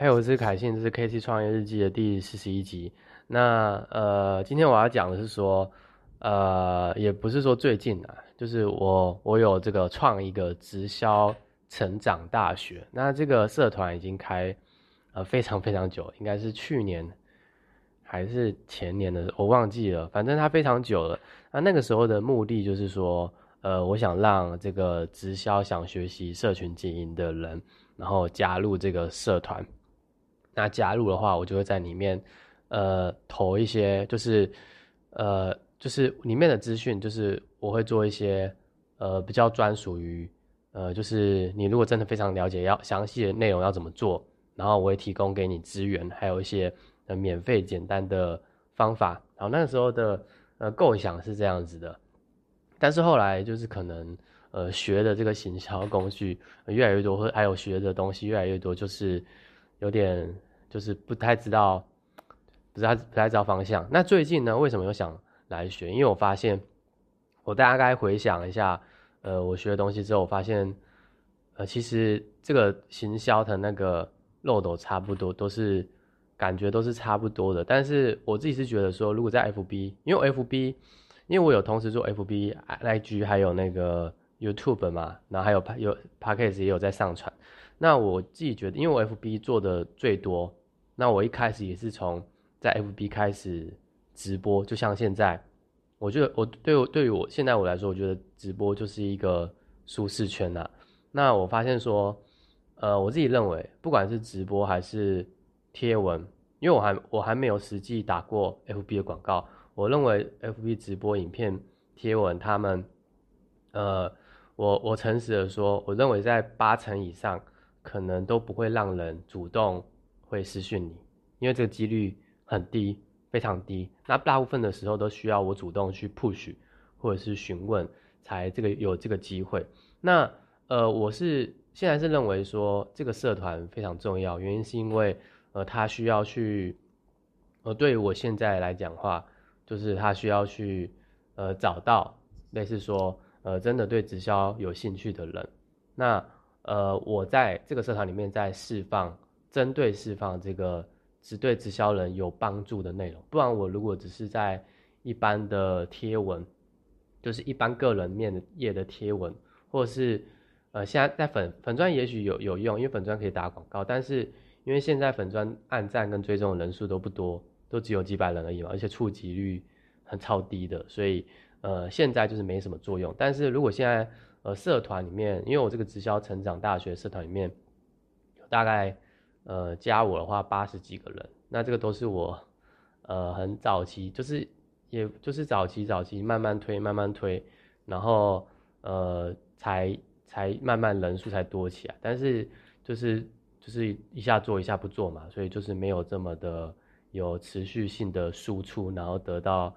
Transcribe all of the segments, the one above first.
嘿，我是凯信，这是 KC 创业日记的第四十一集。那呃，今天我要讲的是说，呃，也不是说最近啊，就是我我有这个创一个直销成长大学。那这个社团已经开呃非常非常久，应该是去年还是前年的，我忘记了。反正它非常久了。那那个时候的目的就是说，呃，我想让这个直销想学习社群经营的人，然后加入这个社团。那加入的话，我就会在里面，呃，投一些，就是，呃，就是里面的资讯，就是我会做一些，呃，比较专属于，呃，就是你如果真的非常了解要详细的内容要怎么做，然后我会提供给你资源，还有一些呃免费简单的方法。然后，那个时候的呃构想是这样子的，但是后来就是可能呃学的这个行销工具越来越多，或还有学的东西越来越多，就是有点。就是不太知道，不太不太知道方向。那最近呢，为什么又想来学？因为我发现，我大概回想一下，呃，我学的东西之后，我发现，呃，其实这个行销的那个漏斗差不多，都是感觉都是差不多的。但是我自己是觉得说，如果在 FB，因为 FB，因为我有同时做 FB、IG 还有那个 YouTube 嘛，然后还有有 Podcast 也有在上传。那我自己觉得，因为我 FB 做的最多。那我一开始也是从在 FB 开始直播，就像现在，我觉得我对我对于我现在我来说，我觉得直播就是一个舒适圈呐。那我发现说，呃，我自己认为，不管是直播还是贴文，因为我还我还没有实际打过 FB 的广告，我认为 FB 直播影片贴文，他们，呃，我我诚实的说，我认为在八成以上，可能都不会让人主动。会私讯你，因为这个几率很低，非常低。那大部分的时候都需要我主动去 push 或者是询问，才这个有这个机会。那呃，我是现在是认为说这个社团非常重要，原因是因为呃，他需要去呃，对于我现在来讲话，就是他需要去呃找到类似说呃真的对直销有兴趣的人。那呃，我在这个社团里面在释放。针对释放这个只对直销人有帮助的内容，不然我如果只是在一般的贴文，就是一般个人面的页的贴文，或者是呃现在在粉粉砖也许有有用，因为粉砖可以打广告，但是因为现在粉砖按赞跟追踪的人数都不多，都只有几百人而已嘛，而且触及率很超低的，所以呃现在就是没什么作用。但是如果现在呃社团里面，因为我这个直销成长大学社团里面大概。呃，加我的话八十几个人，那这个都是我，呃，很早期，就是也就是早期早期慢慢推慢慢推，然后呃才才慢慢人数才多起来，但是就是就是一下做一下不做嘛，所以就是没有这么的有持续性的输出，然后得到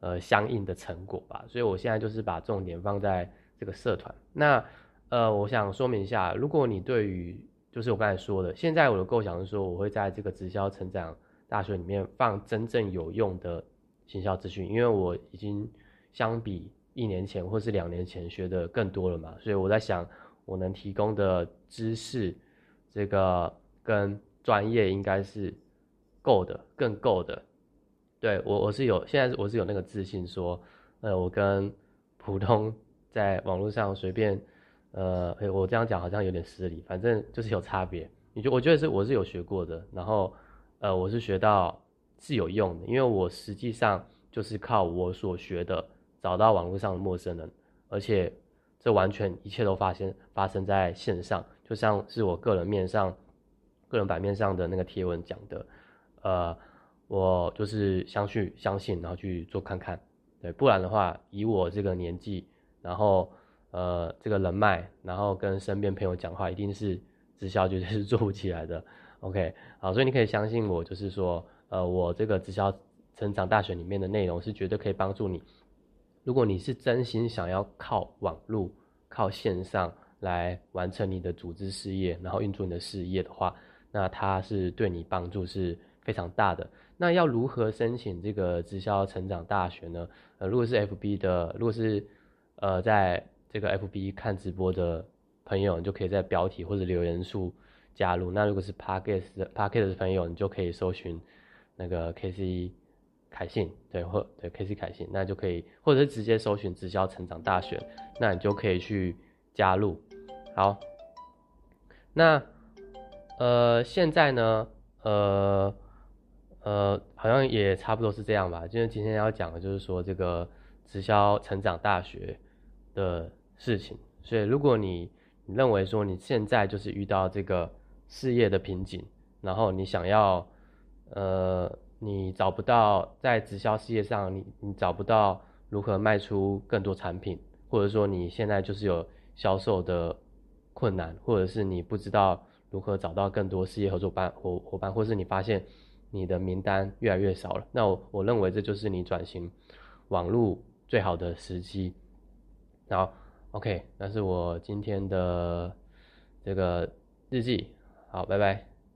呃相应的成果吧，所以我现在就是把重点放在这个社团。那呃，我想说明一下，如果你对于就是我刚才说的，现在我的构想是说，我会在这个直销成长大学里面放真正有用的行销资讯，因为我已经相比一年前或是两年前学的更多了嘛，所以我在想，我能提供的知识，这个跟专业应该是够的，更够的。对我我是有现在我是有那个自信说，呃，我跟普通在网络上随便。呃，我这样讲好像有点失礼，反正就是有差别。你就我觉得是我是有学过的，然后呃，我是学到是有用的，因为我实际上就是靠我所学的找到网络上的陌生人，而且这完全一切都发生发生在线上，就像是我个人面上、个人版面上的那个贴文讲的，呃，我就是相信相信，然后去做看看，对，不然的话，以我这个年纪，然后。呃，这个人脉，然后跟身边朋友讲话，一定是直销绝对是做不起来的。OK，好，所以你可以相信我，就是说，呃，我这个直销成长大学里面的内容是绝对可以帮助你。如果你是真心想要靠网络、靠线上来完成你的组织事业，然后运作你的事业的话，那它是对你帮助是非常大的。那要如何申请这个直销成长大学呢？呃，如果是 FB 的，如果是呃在这个 FB 看直播的朋友，你就可以在标题或者留言处加入。那如果是 Podcast 的 Podcast 的朋友，你就可以搜寻那个 K C 凯信，对，或对 K C 凯信，那就可以，或者是直接搜寻直销成长大学，那你就可以去加入。好，那呃现在呢，呃呃好像也差不多是这样吧。就是今天要讲的就是说这个直销成长大学的事情。所以如果你认为说你现在就是遇到这个事业的瓶颈，然后你想要，呃，你找不到在直销事业上，你你找不到如何卖出更多产品，或者说你现在就是有销售的困难，或者是你不知道如何找到更多事业合作伴伙伙伴，或是你发现你的名单越来越少了，那我我认为这就是你转型网络最好的时机，好。OK，那是我今天的这个日记，好，拜拜。